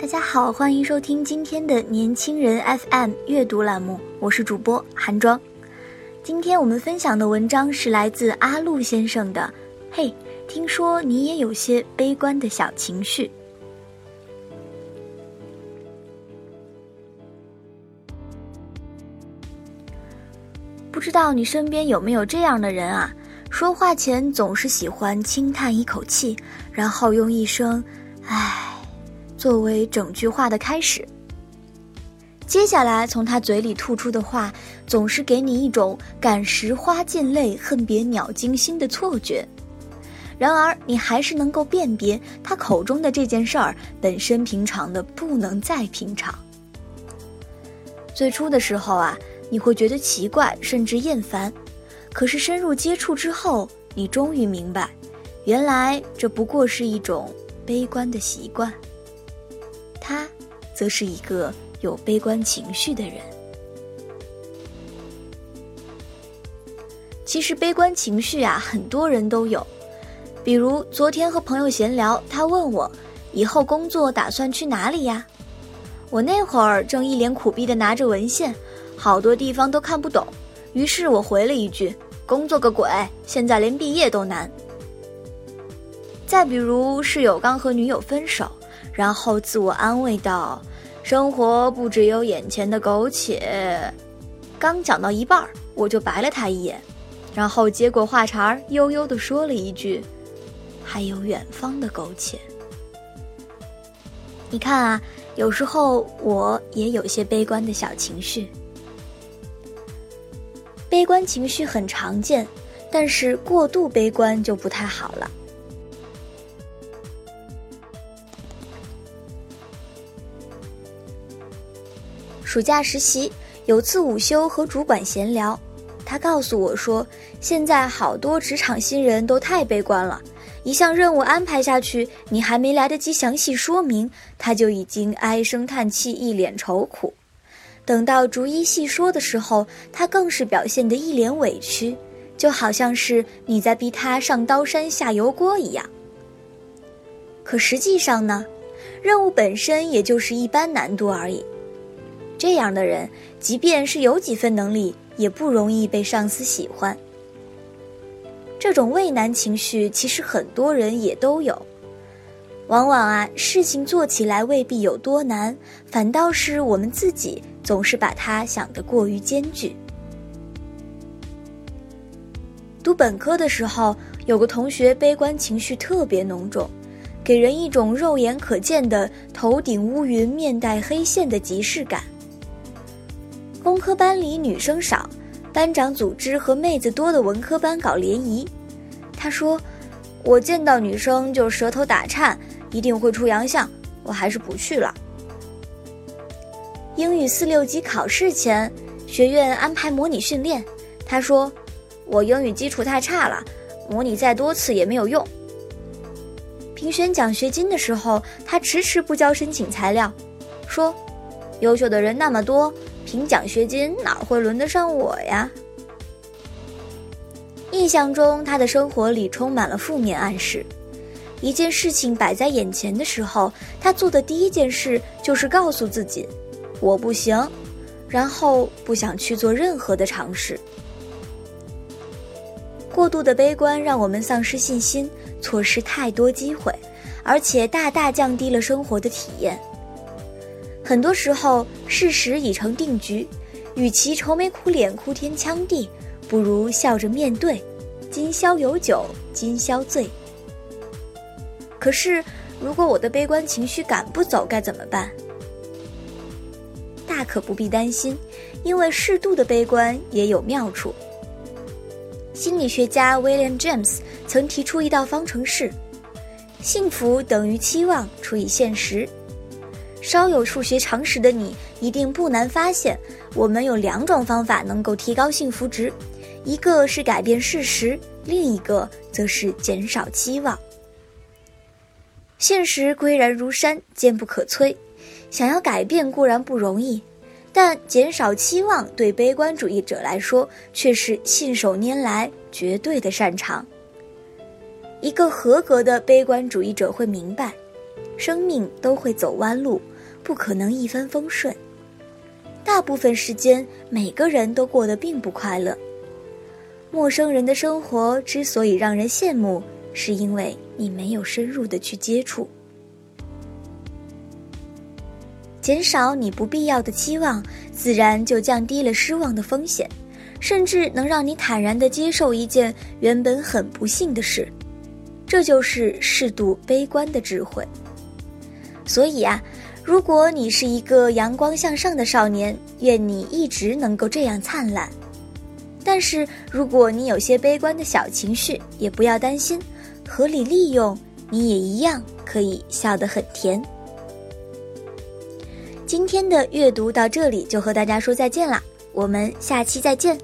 大家好，欢迎收听今天的年轻人 FM 阅读栏目，我是主播韩庄。今天我们分享的文章是来自阿路先生的。嘿，听说你也有些悲观的小情绪。不知道你身边有没有这样的人啊？说话前总是喜欢轻叹一口气，然后用一声“唉”作为整句话的开始。接下来从他嘴里吐出的话，总是给你一种感时花溅泪，恨别鸟惊心的错觉。然而，你还是能够辨别他口中的这件事儿本身平常的不能再平常。最初的时候啊。你会觉得奇怪，甚至厌烦，可是深入接触之后，你终于明白，原来这不过是一种悲观的习惯。他，则是一个有悲观情绪的人。其实悲观情绪啊，很多人都有。比如昨天和朋友闲聊，他问我，以后工作打算去哪里呀？我那会儿正一脸苦逼的拿着文献。好多地方都看不懂，于是我回了一句：“工作个鬼！现在连毕业都难。”再比如室友刚和女友分手，然后自我安慰道：“生活不只有眼前的苟且。”刚讲到一半，我就白了他一眼，然后接过话茬，悠悠地说了一句：“还有远方的苟且。”你看啊，有时候我也有些悲观的小情绪。悲观情绪很常见，但是过度悲观就不太好了。暑假实习有次午休和主管闲聊，他告诉我说，现在好多职场新人都太悲观了，一项任务安排下去，你还没来得及详细说明，他就已经唉声叹气，一脸愁苦。等到逐一细说的时候，他更是表现得一脸委屈，就好像是你在逼他上刀山下油锅一样。可实际上呢，任务本身也就是一般难度而已。这样的人，即便是有几分能力，也不容易被上司喜欢。这种畏难情绪，其实很多人也都有。往往啊，事情做起来未必有多难，反倒是我们自己。总是把它想得过于艰巨。读本科的时候，有个同学悲观情绪特别浓重，给人一种肉眼可见的头顶乌云、面带黑线的即视感。工科班里女生少，班长组织和妹子多的文科班搞联谊。他说：“我见到女生就舌头打颤，一定会出洋相，我还是不去了。”英语四六级考试前，学院安排模拟训练。他说：“我英语基础太差了，模拟再多次也没有用。”评选奖学金的时候，他迟迟不交申请材料，说：“优秀的人那么多，评奖学金哪会轮得上我呀？”印象中，他的生活里充满了负面暗示。一件事情摆在眼前的时候，他做的第一件事就是告诉自己。我不行，然后不想去做任何的尝试。过度的悲观让我们丧失信心，错失太多机会，而且大大降低了生活的体验。很多时候，事实已成定局，与其愁眉苦脸、哭天抢地，不如笑着面对。今宵有酒今宵醉。可是，如果我的悲观情绪赶不走，该怎么办？大可不必担心，因为适度的悲观也有妙处。心理学家 William James 曾提出一道方程式：幸福等于期望除以现实。稍有数学常识的你一定不难发现，我们有两种方法能够提高幸福值，一个是改变事实，另一个则是减少期望。现实归然如山，坚不可摧。想要改变固然不容易，但减少期望对悲观主义者来说却是信手拈来、绝对的擅长。一个合格的悲观主义者会明白，生命都会走弯路，不可能一帆风顺。大部分时间，每个人都过得并不快乐。陌生人的生活之所以让人羡慕，是因为你没有深入的去接触。减少你不必要的期望，自然就降低了失望的风险，甚至能让你坦然地接受一件原本很不幸的事。这就是适度悲观的智慧。所以啊，如果你是一个阳光向上的少年，愿你一直能够这样灿烂。但是，如果你有些悲观的小情绪，也不要担心，合理利用，你也一样可以笑得很甜。今天的阅读到这里就和大家说再见啦，我们下期再见。